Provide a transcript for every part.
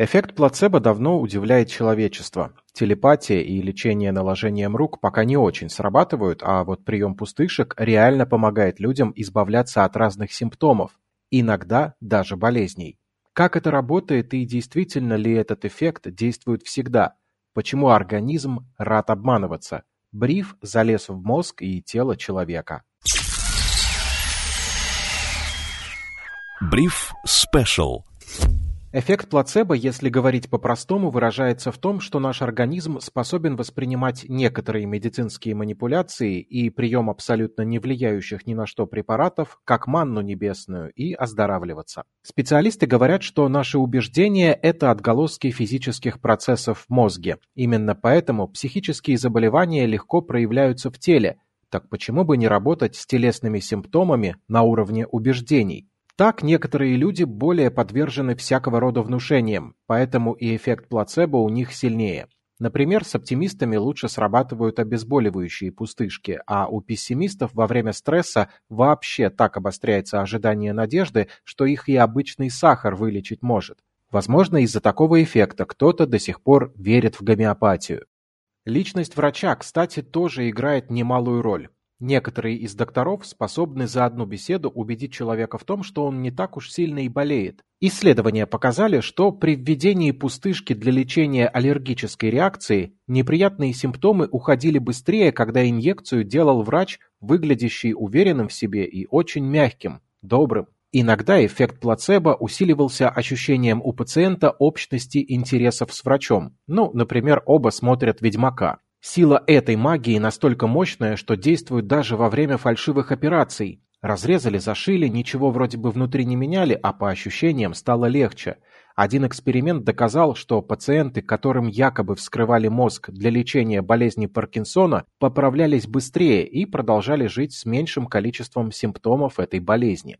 Эффект плацебо давно удивляет человечество. Телепатия и лечение наложением рук пока не очень срабатывают, а вот прием пустышек реально помогает людям избавляться от разных симптомов, иногда даже болезней. Как это работает и действительно ли этот эффект действует всегда? Почему организм рад обманываться? Бриф залез в мозг и тело человека. Бриф Спешл Эффект плацебо, если говорить по-простому, выражается в том, что наш организм способен воспринимать некоторые медицинские манипуляции и прием абсолютно не влияющих ни на что препаратов как манну небесную и оздоравливаться. Специалисты говорят, что наши убеждения – это отголоски физических процессов в мозге. Именно поэтому психические заболевания легко проявляются в теле. Так почему бы не работать с телесными симптомами на уровне убеждений? Так некоторые люди более подвержены всякого рода внушениям, поэтому и эффект плацебо у них сильнее. Например, с оптимистами лучше срабатывают обезболивающие пустышки, а у пессимистов во время стресса вообще так обостряется ожидание надежды, что их и обычный сахар вылечить может. Возможно, из-за такого эффекта кто-то до сих пор верит в гомеопатию. Личность врача, кстати, тоже играет немалую роль. Некоторые из докторов способны за одну беседу убедить человека в том, что он не так уж сильно и болеет. Исследования показали, что при введении пустышки для лечения аллергической реакции неприятные симптомы уходили быстрее, когда инъекцию делал врач, выглядящий уверенным в себе и очень мягким, добрым. Иногда эффект плацебо усиливался ощущением у пациента общности интересов с врачом. Ну, например, оба смотрят «Ведьмака». Сила этой магии настолько мощная, что действует даже во время фальшивых операций. Разрезали, зашили, ничего вроде бы внутри не меняли, а по ощущениям стало легче. Один эксперимент доказал, что пациенты, которым якобы вскрывали мозг для лечения болезни Паркинсона, поправлялись быстрее и продолжали жить с меньшим количеством симптомов этой болезни.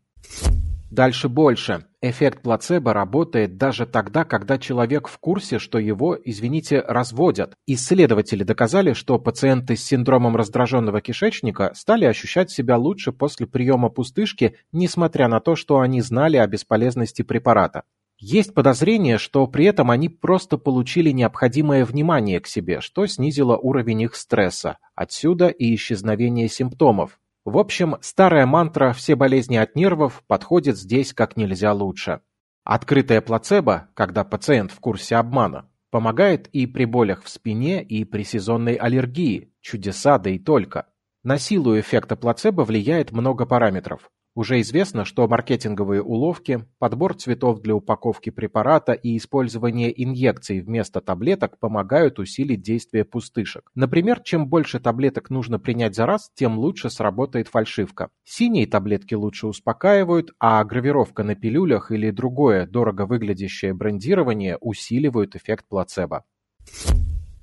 Дальше больше. Эффект плацебо работает даже тогда, когда человек в курсе, что его, извините, разводят. Исследователи доказали, что пациенты с синдромом раздраженного кишечника стали ощущать себя лучше после приема пустышки, несмотря на то, что они знали о бесполезности препарата. Есть подозрение, что при этом они просто получили необходимое внимание к себе, что снизило уровень их стресса. Отсюда и исчезновение симптомов. В общем, старая мантра «все болезни от нервов» подходит здесь как нельзя лучше. Открытая плацебо, когда пациент в курсе обмана, помогает и при болях в спине, и при сезонной аллергии, чудеса да и только. На силу эффекта плацебо влияет много параметров. Уже известно, что маркетинговые уловки, подбор цветов для упаковки препарата и использование инъекций вместо таблеток помогают усилить действие пустышек. Например, чем больше таблеток нужно принять за раз, тем лучше сработает фальшивка. Синие таблетки лучше успокаивают, а гравировка на пилюлях или другое дорого выглядящее брендирование усиливают эффект плацебо.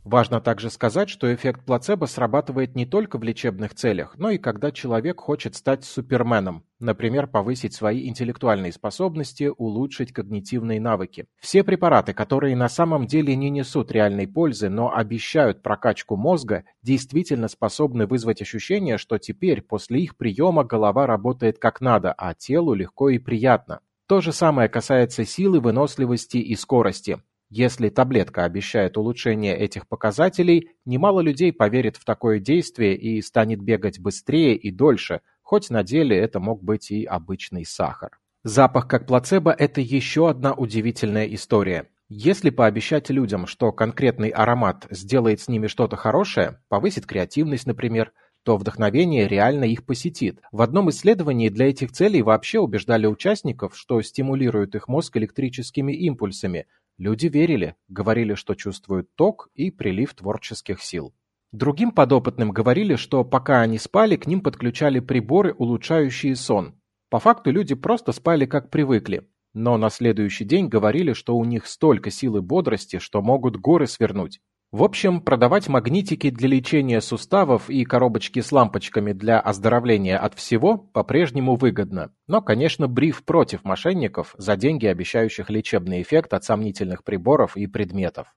Важно также сказать, что эффект плацебо срабатывает не только в лечебных целях, но и когда человек хочет стать суперменом, например, повысить свои интеллектуальные способности, улучшить когнитивные навыки. Все препараты, которые на самом деле не несут реальной пользы, но обещают прокачку мозга, действительно способны вызвать ощущение, что теперь после их приема голова работает как надо, а телу легко и приятно. То же самое касается силы, выносливости и скорости. Если таблетка обещает улучшение этих показателей, немало людей поверит в такое действие и станет бегать быстрее и дольше, хоть на деле это мог быть и обычный сахар. Запах как плацебо – это еще одна удивительная история. Если пообещать людям, что конкретный аромат сделает с ними что-то хорошее, повысит креативность, например, то вдохновение реально их посетит. В одном исследовании для этих целей вообще убеждали участников, что стимулируют их мозг электрическими импульсами, Люди верили, говорили, что чувствуют ток и прилив творческих сил. Другим подопытным говорили, что пока они спали, к ним подключали приборы, улучшающие сон. По факту люди просто спали как привыкли, но на следующий день говорили, что у них столько силы бодрости, что могут горы свернуть. В общем, продавать магнитики для лечения суставов и коробочки с лампочками для оздоровления от всего по-прежнему выгодно. Но, конечно, бриф против мошенников за деньги, обещающих лечебный эффект от сомнительных приборов и предметов.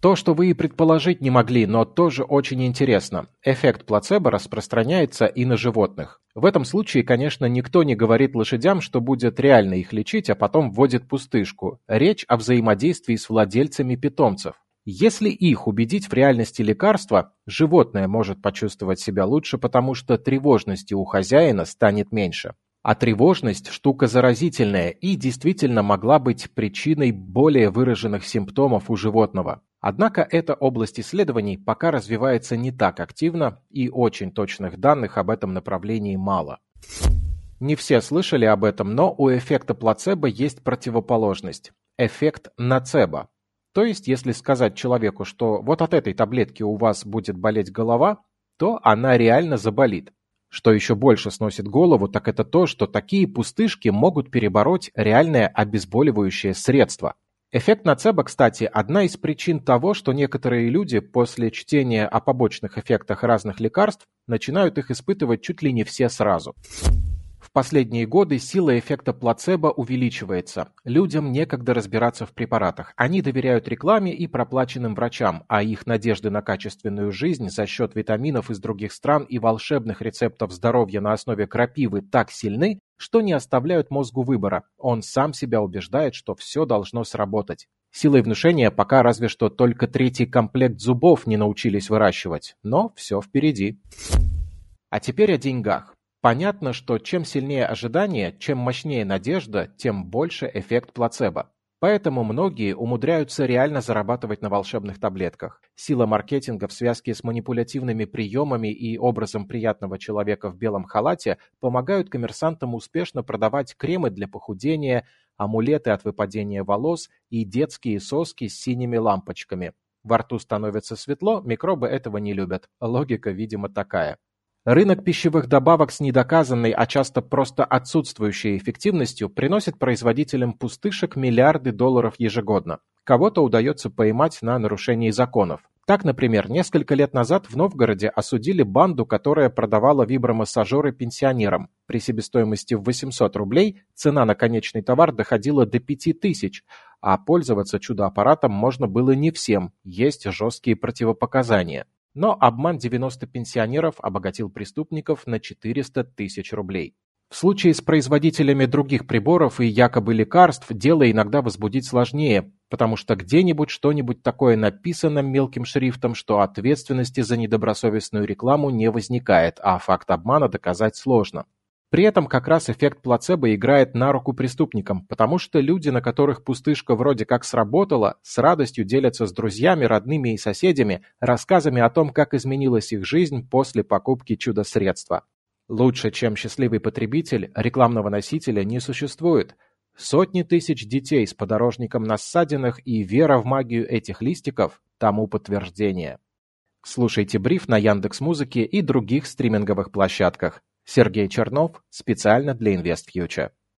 То, что вы и предположить не могли, но тоже очень интересно. Эффект плацебо распространяется и на животных. В этом случае, конечно, никто не говорит лошадям, что будет реально их лечить, а потом вводит пустышку. Речь о взаимодействии с владельцами питомцев. Если их убедить в реальности лекарства, животное может почувствовать себя лучше, потому что тревожности у хозяина станет меньше. А тревожность – штука заразительная и действительно могла быть причиной более выраженных симптомов у животного. Однако эта область исследований пока развивается не так активно, и очень точных данных об этом направлении мало. Не все слышали об этом, но у эффекта плацебо есть противоположность – эффект нацебо. То есть, если сказать человеку, что вот от этой таблетки у вас будет болеть голова, то она реально заболит. Что еще больше сносит голову, так это то, что такие пустышки могут перебороть реальное обезболивающее средство. Эффект нацебо, кстати, одна из причин того, что некоторые люди после чтения о побочных эффектах разных лекарств начинают их испытывать чуть ли не все сразу. Последние годы сила эффекта плацебо увеличивается. Людям некогда разбираться в препаратах. Они доверяют рекламе и проплаченным врачам, а их надежды на качественную жизнь за счет витаминов из других стран и волшебных рецептов здоровья на основе крапивы так сильны, что не оставляют мозгу выбора. Он сам себя убеждает, что все должно сработать. Силой внушения пока разве что только третий комплект зубов не научились выращивать, но все впереди. А теперь о деньгах. Понятно, что чем сильнее ожидание, чем мощнее надежда, тем больше эффект плацебо. Поэтому многие умудряются реально зарабатывать на волшебных таблетках. Сила маркетинга в связке с манипулятивными приемами и образом приятного человека в белом халате помогают коммерсантам успешно продавать кремы для похудения, амулеты от выпадения волос и детские соски с синими лампочками. Во рту становится светло, микробы этого не любят. Логика, видимо, такая. Рынок пищевых добавок с недоказанной, а часто просто отсутствующей эффективностью приносит производителям пустышек миллиарды долларов ежегодно. Кого-то удается поймать на нарушении законов. Так, например, несколько лет назад в Новгороде осудили банду, которая продавала вибромассажеры пенсионерам. При себестоимости в 800 рублей цена на конечный товар доходила до 5000, а пользоваться чудо-аппаратом можно было не всем, есть жесткие противопоказания. Но обман 90 пенсионеров обогатил преступников на 400 тысяч рублей. В случае с производителями других приборов и якобы лекарств дело иногда возбудить сложнее, потому что где-нибудь что-нибудь такое написано мелким шрифтом, что ответственности за недобросовестную рекламу не возникает, а факт обмана доказать сложно. При этом как раз эффект плацебо играет на руку преступникам, потому что люди, на которых пустышка вроде как сработала, с радостью делятся с друзьями, родными и соседями рассказами о том, как изменилась их жизнь после покупки чудо-средства. Лучше, чем счастливый потребитель, рекламного носителя не существует. Сотни тысяч детей с подорожником на ссадинах и вера в магию этих листиков тому подтверждение. Слушайте бриф на Яндекс.Музыке и других стриминговых площадках. Сергей Чернов специально для InvestFuture.